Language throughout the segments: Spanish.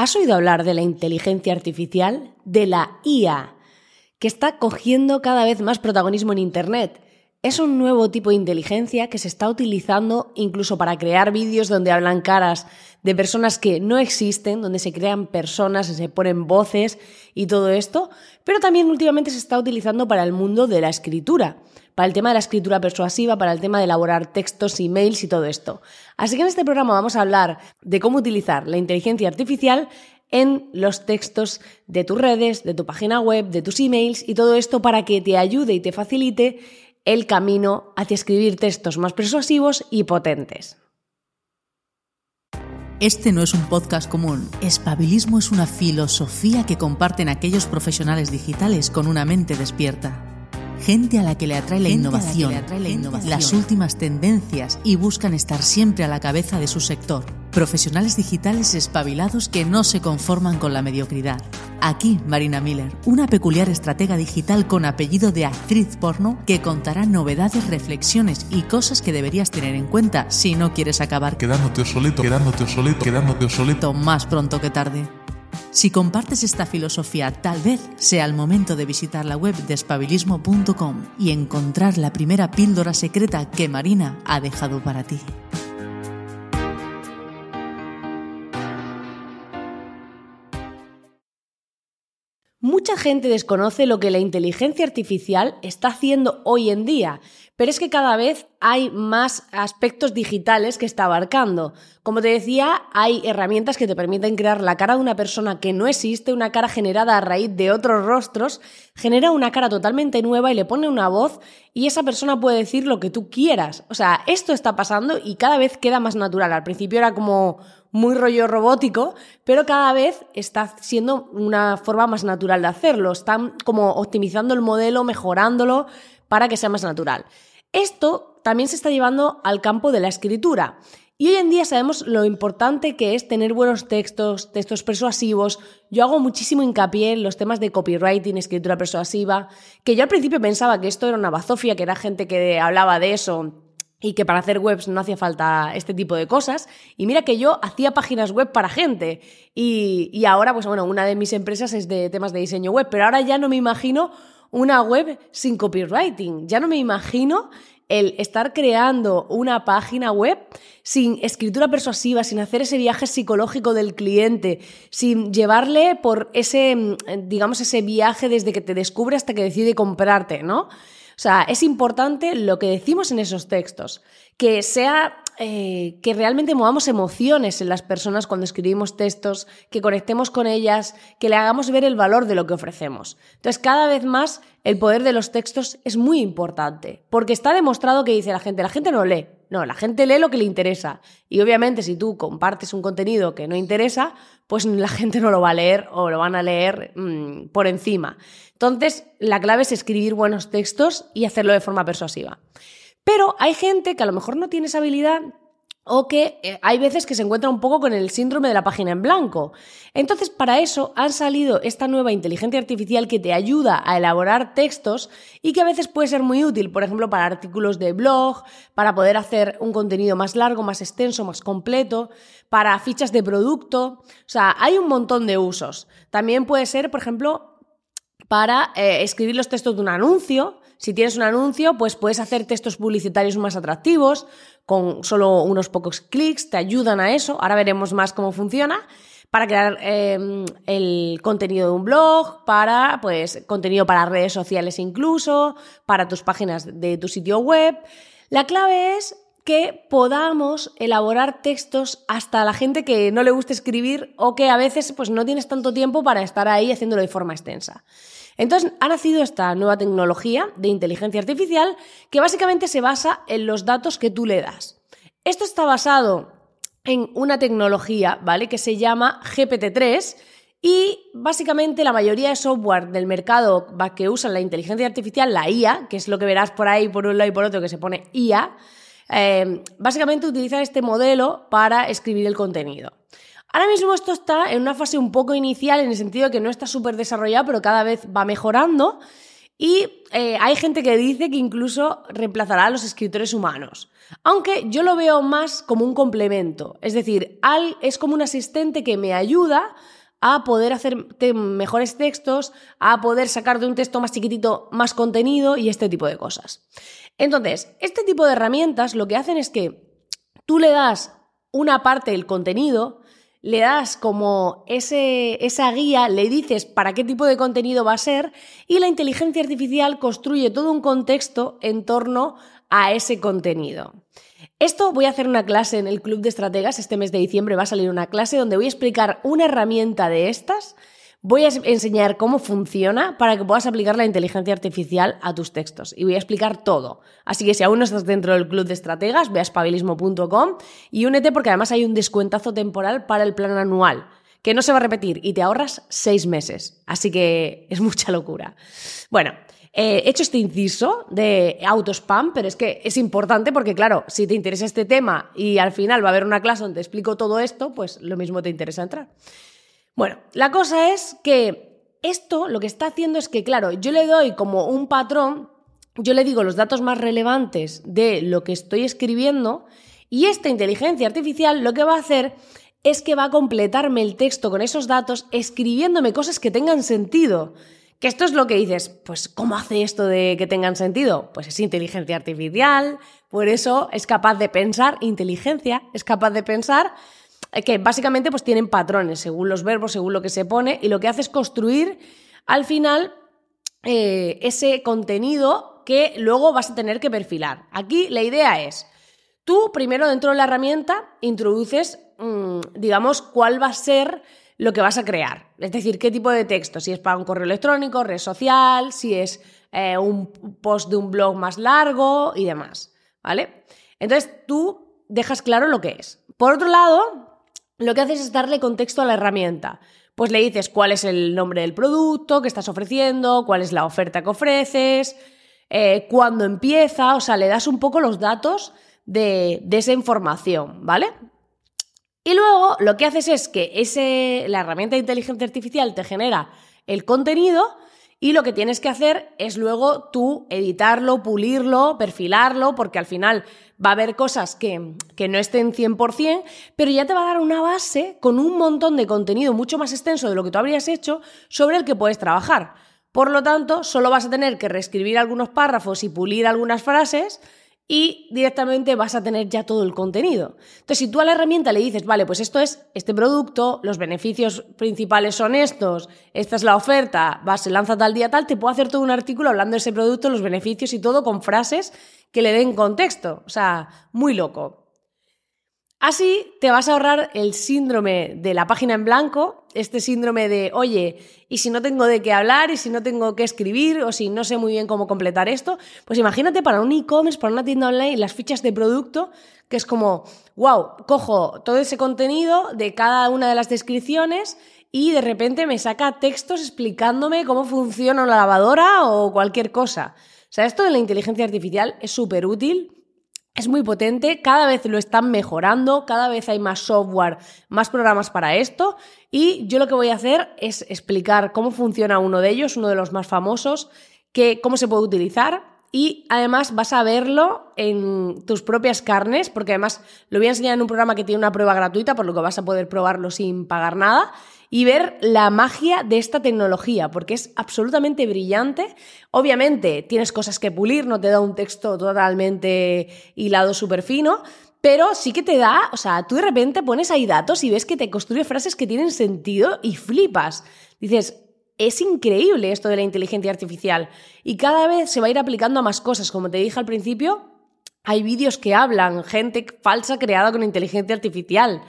¿Has oído hablar de la inteligencia artificial? De la IA, que está cogiendo cada vez más protagonismo en Internet. Es un nuevo tipo de inteligencia que se está utilizando incluso para crear vídeos donde hablan caras de personas que no existen, donde se crean personas, se ponen voces y todo esto, pero también últimamente se está utilizando para el mundo de la escritura, para el tema de la escritura persuasiva, para el tema de elaborar textos, emails y todo esto. Así que en este programa vamos a hablar de cómo utilizar la inteligencia artificial en los textos de tus redes, de tu página web, de tus emails y todo esto para que te ayude y te facilite el camino hacia escribir textos más persuasivos y potentes. Este no es un podcast común. Espabilismo es una filosofía que comparten aquellos profesionales digitales con una mente despierta. Gente a la que le atrae la, innovación, las últimas tendencias y buscan estar siempre a la cabeza de su sector Profesionales digitales espabilados que no se conforman con la mediocridad. Aquí Marina Miller, una peculiar estratega digital con apellido de actriz porno que contará novedades, reflexiones y cosas que deberías tener en cuenta si no quieres acabar quedándote obsoleto, quedándote obsoleto, quedándote obsoleto más pronto que tarde. Si compartes esta filosofía, tal vez sea el momento de visitar la web de espabilismo.com y encontrar la primera píldora secreta que Marina ha dejado para ti. Mucha gente desconoce lo que la inteligencia artificial está haciendo hoy en día, pero es que cada vez hay más aspectos digitales que está abarcando. Como te decía, hay herramientas que te permiten crear la cara de una persona que no existe, una cara generada a raíz de otros rostros, genera una cara totalmente nueva y le pone una voz y esa persona puede decir lo que tú quieras. O sea, esto está pasando y cada vez queda más natural. Al principio era como muy rollo robótico, pero cada vez está siendo una forma más natural de hacerlo. Están como optimizando el modelo, mejorándolo para que sea más natural. Esto también se está llevando al campo de la escritura. Y hoy en día sabemos lo importante que es tener buenos textos, textos persuasivos. Yo hago muchísimo hincapié en los temas de copywriting, escritura persuasiva, que yo al principio pensaba que esto era una bazofia, que era gente que hablaba de eso y que para hacer webs no hacía falta este tipo de cosas. Y mira que yo hacía páginas web para gente. Y, ahora, pues bueno, una de mis empresas es de temas de diseño web, pero ahora ya no me imagino una web sin copywriting. Ya no me imagino el estar creando una página web sin escritura persuasiva, sin hacer ese viaje psicológico del cliente, sin llevarle por ese, digamos, ese viaje desde que te descubre hasta que decide comprarte, ¿no? O sea, es importante lo que decimos en esos textos, que sea eh, que realmente movamos emociones en las personas cuando escribimos textos, que conectemos con ellas, que le hagamos ver el valor de lo que ofrecemos. Entonces, cada vez más el poder de los textos es muy importante, porque está demostrado que dice la gente, la gente no lee, no, la gente lee lo que le interesa. Y obviamente si tú compartes un contenido que no interesa, pues la gente no lo va a leer o lo van a leer mm, por encima. Entonces, la clave es escribir buenos textos y hacerlo de forma persuasiva. Pero hay gente que a lo mejor no tiene esa habilidad o que eh, hay veces que se encuentra un poco con el síndrome de la página en blanco. Entonces, para eso han salido esta nueva inteligencia artificial que te ayuda a elaborar textos y que a veces puede ser muy útil, por ejemplo, para artículos de blog, para poder hacer un contenido más largo, más extenso, más completo, para fichas de producto. O sea, hay un montón de usos. También puede ser, por ejemplo, para eh, escribir los textos de un anuncio. Si tienes un anuncio, pues puedes hacer textos publicitarios más atractivos, con solo unos pocos clics, te ayudan a eso. Ahora veremos más cómo funciona. Para crear em, el contenido de un blog, para pues contenido para redes sociales incluso, para tus páginas de tu sitio web. La clave es que podamos elaborar textos hasta la gente que no le gusta escribir o que a veces pues no tienes tanto tiempo para estar ahí haciéndolo de forma extensa. Entonces ha nacido esta nueva tecnología de inteligencia artificial que básicamente se basa en los datos que tú le das. Esto está basado en una tecnología, ¿vale? Que se llama GPT-3 y básicamente la mayoría de software del mercado que usan la inteligencia artificial, la IA, que es lo que verás por ahí por un lado y por otro que se pone IA, eh, básicamente utiliza este modelo para escribir el contenido. Ahora mismo esto está en una fase un poco inicial, en el sentido de que no está súper desarrollado, pero cada vez va mejorando. Y eh, hay gente que dice que incluso reemplazará a los escritores humanos. Aunque yo lo veo más como un complemento. Es decir, al, es como un asistente que me ayuda a poder hacer mejores textos, a poder sacar de un texto más chiquitito más contenido y este tipo de cosas. Entonces, este tipo de herramientas lo que hacen es que tú le das una parte del contenido, le das como ese, esa guía, le dices para qué tipo de contenido va a ser y la inteligencia artificial construye todo un contexto en torno a ese contenido. Esto voy a hacer una clase en el Club de Estrategas, este mes de diciembre va a salir una clase donde voy a explicar una herramienta de estas, voy a enseñar cómo funciona para que puedas aplicar la inteligencia artificial a tus textos y voy a explicar todo. Así que si aún no estás dentro del Club de Estrategas, ve a espabilismo.com y únete porque además hay un descuentazo temporal para el plan anual que no se va a repetir y te ahorras seis meses. Así que es mucha locura. Bueno, he hecho este inciso de autospam, pero es que es importante porque, claro, si te interesa este tema y al final va a haber una clase donde explico todo esto, pues lo mismo te interesa entrar. Bueno, la cosa es que esto lo que está haciendo es que, claro, yo le doy como un patrón, yo le digo los datos más relevantes de lo que estoy escribiendo y esta inteligencia artificial lo que va a hacer es que va a completarme el texto con esos datos escribiéndome cosas que tengan sentido. Que esto es lo que dices, pues ¿cómo hace esto de que tengan sentido? Pues es inteligencia artificial, por eso es capaz de pensar, inteligencia, es capaz de pensar eh, que básicamente pues tienen patrones según los verbos, según lo que se pone, y lo que hace es construir al final eh, ese contenido que luego vas a tener que perfilar. Aquí la idea es, tú primero dentro de la herramienta introduces, mm, digamos, cuál va a ser lo que vas a crear. Es decir, qué tipo de texto, si es para un correo electrónico, red social, si es eh, un post de un blog más largo y demás. ¿Vale? Entonces tú dejas claro lo que es. Por otro lado, lo que haces es darle contexto a la herramienta. Pues le dices cuál es el nombre del producto que estás ofreciendo, cuál es la oferta que ofreces, eh, cuándo empieza, o sea, le das un poco los datos de, de esa información, ¿vale? Y luego lo que haces es que ese, la herramienta de inteligencia artificial te genera el contenido y lo que tienes que hacer es luego tú editarlo, pulirlo, perfilarlo, porque al final va a haber cosas que, que, no estén 100%, pero ya te va a dar una base con un montón de contenido mucho más extenso de lo que tú habrías hecho sobre el que puedes trabajar. Por lo tanto, solo vas a tener que reescribir algunos párrafos y pulir algunas frases y directamente vas a tener ya todo el contenido. Entonces, si tú a la herramienta le dices, vale, pues esto es este producto, los beneficios principales son estos, esta es la oferta, va, se lanza tal día tal, te puedo hacer todo un artículo hablando de ese producto, los beneficios y todo con frases que le den contexto. O sea, muy loco. Así te vas a ahorrar el síndrome de la página en blanco, este síndrome de, oye, y si no tengo de qué hablar, y si no tengo que escribir, o si no sé muy bien cómo completar esto, pues imagínate para un e-commerce, para una tienda online, las fichas de producto, que es como, wow, cojo todo ese contenido de cada una de las descripciones y de repente me saca textos explicándome cómo funciona una lavadora o cualquier cosa. O sea, esto de la inteligencia artificial es súper útil es muy potente, cada vez lo están mejorando, cada vez hay más software, más programas para esto y yo lo que voy a hacer es explicar cómo funciona uno de ellos, uno de los más famosos, cómo se puede utilizar y además vas a verlo en tus propias carnes, porque además lo voy a enseñar en un programa que tiene una prueba gratuita, por lo que vas a poder probarlo sin pagar nada y ver la magia de esta tecnología, porque es absolutamente brillante. Obviamente tienes cosas que pulir, no te da un texto totalmente hilado súper fino, pero sí que te da, o sea, tú de repente pones ahí datos y ves que te construye frases que tienen sentido y flipas. Dices, es increíble esto de la inteligencia artificial y cada vez se va a ir aplicando a más cosas. Como te dije al principio, hay vídeos que hablan, gente falsa creada con inteligencia artificial.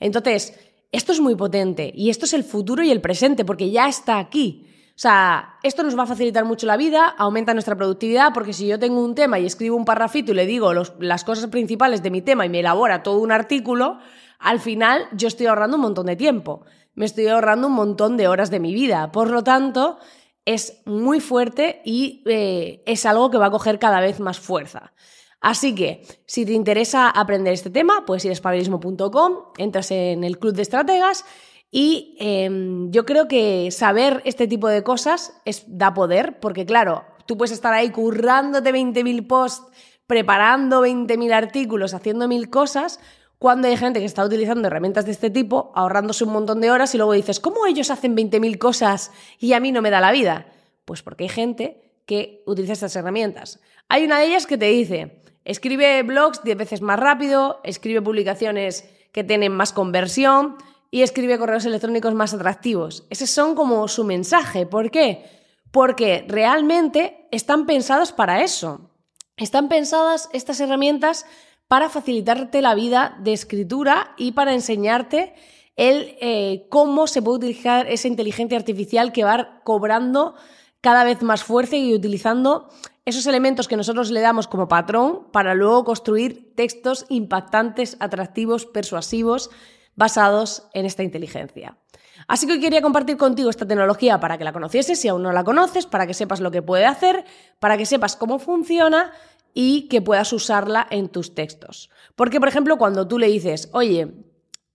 Entonces, esto es muy potente y esto es el futuro y el presente porque ya está aquí. O sea, esto nos va a facilitar mucho la vida, aumenta nuestra productividad, porque si yo tengo un tema y escribo un parrafito y le digo las cosas principales de mi tema y me elabora todo un artículo, al final yo estoy ahorrando un montón de tiempo, me estoy ahorrando un montón de horas de mi vida. Por lo tanto, es muy fuerte y eh, es algo que va a coger cada vez más fuerza. Así que, si te interesa aprender este tema, puedes ir a espabilismo.com, entras en el club de estrategas y em, yo creo que saber este tipo de cosas da poder, porque claro, tú puedes estar ahí currándote 20.000 posts, preparando 20.000 artículos, haciendo mil cosas, cuando hay gente que está utilizando herramientas de este tipo, ahorrándose un montón de horas y luego dices, ¿cómo ellos hacen 20.000 cosas y a mí no me da la vida? Pues porque hay gente que utiliza estas herramientas. Hay una de ellas que te dice, escribe blogs 10 veces más rápido, escribe publicaciones que tienen más conversión y escribe correos electrónicos más atractivos. Ese son como su mensaje. ¿Por qué? Porque realmente están pensados para eso. Están pensadas estas herramientas para facilitarte la vida de escritura y para enseñarte el eh, cómo se puede utilizar esa inteligencia artificial que va cobrando cada vez más fuerza y utilizando esos elementos que nosotros le damos como patrón para luego construir textos impactantes, atractivos, persuasivos, basados en esta inteligencia. Así que hoy quería compartir contigo esta tecnología para que la conocieses si aún no la conoces, para que sepas lo que puede hacer, para que sepas cómo funciona y que puedas usarla en tus textos. Porque, por ejemplo, cuando tú le dices, oye,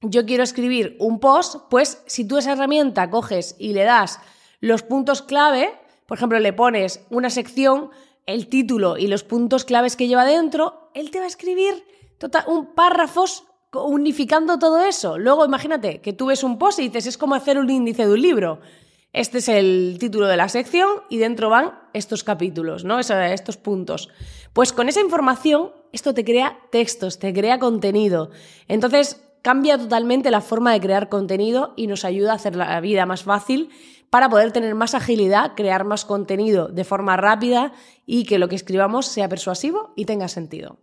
yo quiero escribir un post, pues si tú esa herramienta coges y le das los puntos clave, por ejemplo, le pones una sección, el título y los puntos claves que lleva dentro, él te va a escribir tota-, un párrafos unificando todo eso. Luego imagínate que tú ves un post y dices, es como hacer un índice de un libro. Este es el título de la sección y dentro van estos capítulos, ¿no? estos puntos. Pues con esa información, esto te crea textos, te crea contenido. Entonces, cambia totalmente la forma de crear contenido y nos ayuda a hacer la vida más fácil para poder tener más agilidad, crear más contenido de forma rápida y que lo que escribamos sea persuasivo y tenga sentido.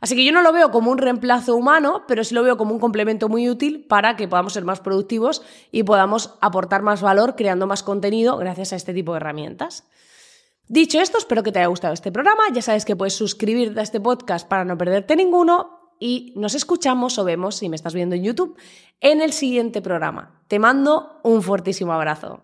Así que yo no lo veo como un reemplazo humano, pero sí lo veo como un complemento muy útil para que podamos ser más productivos y podamos aportar más valor creando más contenido gracias a este tipo de herramientas. Dicho esto, espero que te haya gustado este programa. Ya sabes que puedes suscribirte a este podcast para no perderte ninguno y nos escuchamos o vemos, si me estás viendo en YouTube, en el siguiente programa. Te mando un fortísimo abrazo.